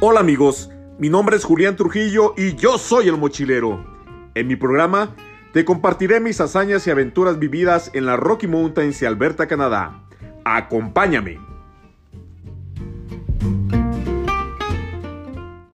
Hola amigos, mi nombre es Julián Trujillo y yo soy el mochilero. En mi programa te compartiré mis hazañas y aventuras vividas en la Rocky Mountains y Alberta, Canadá. Acompáñame.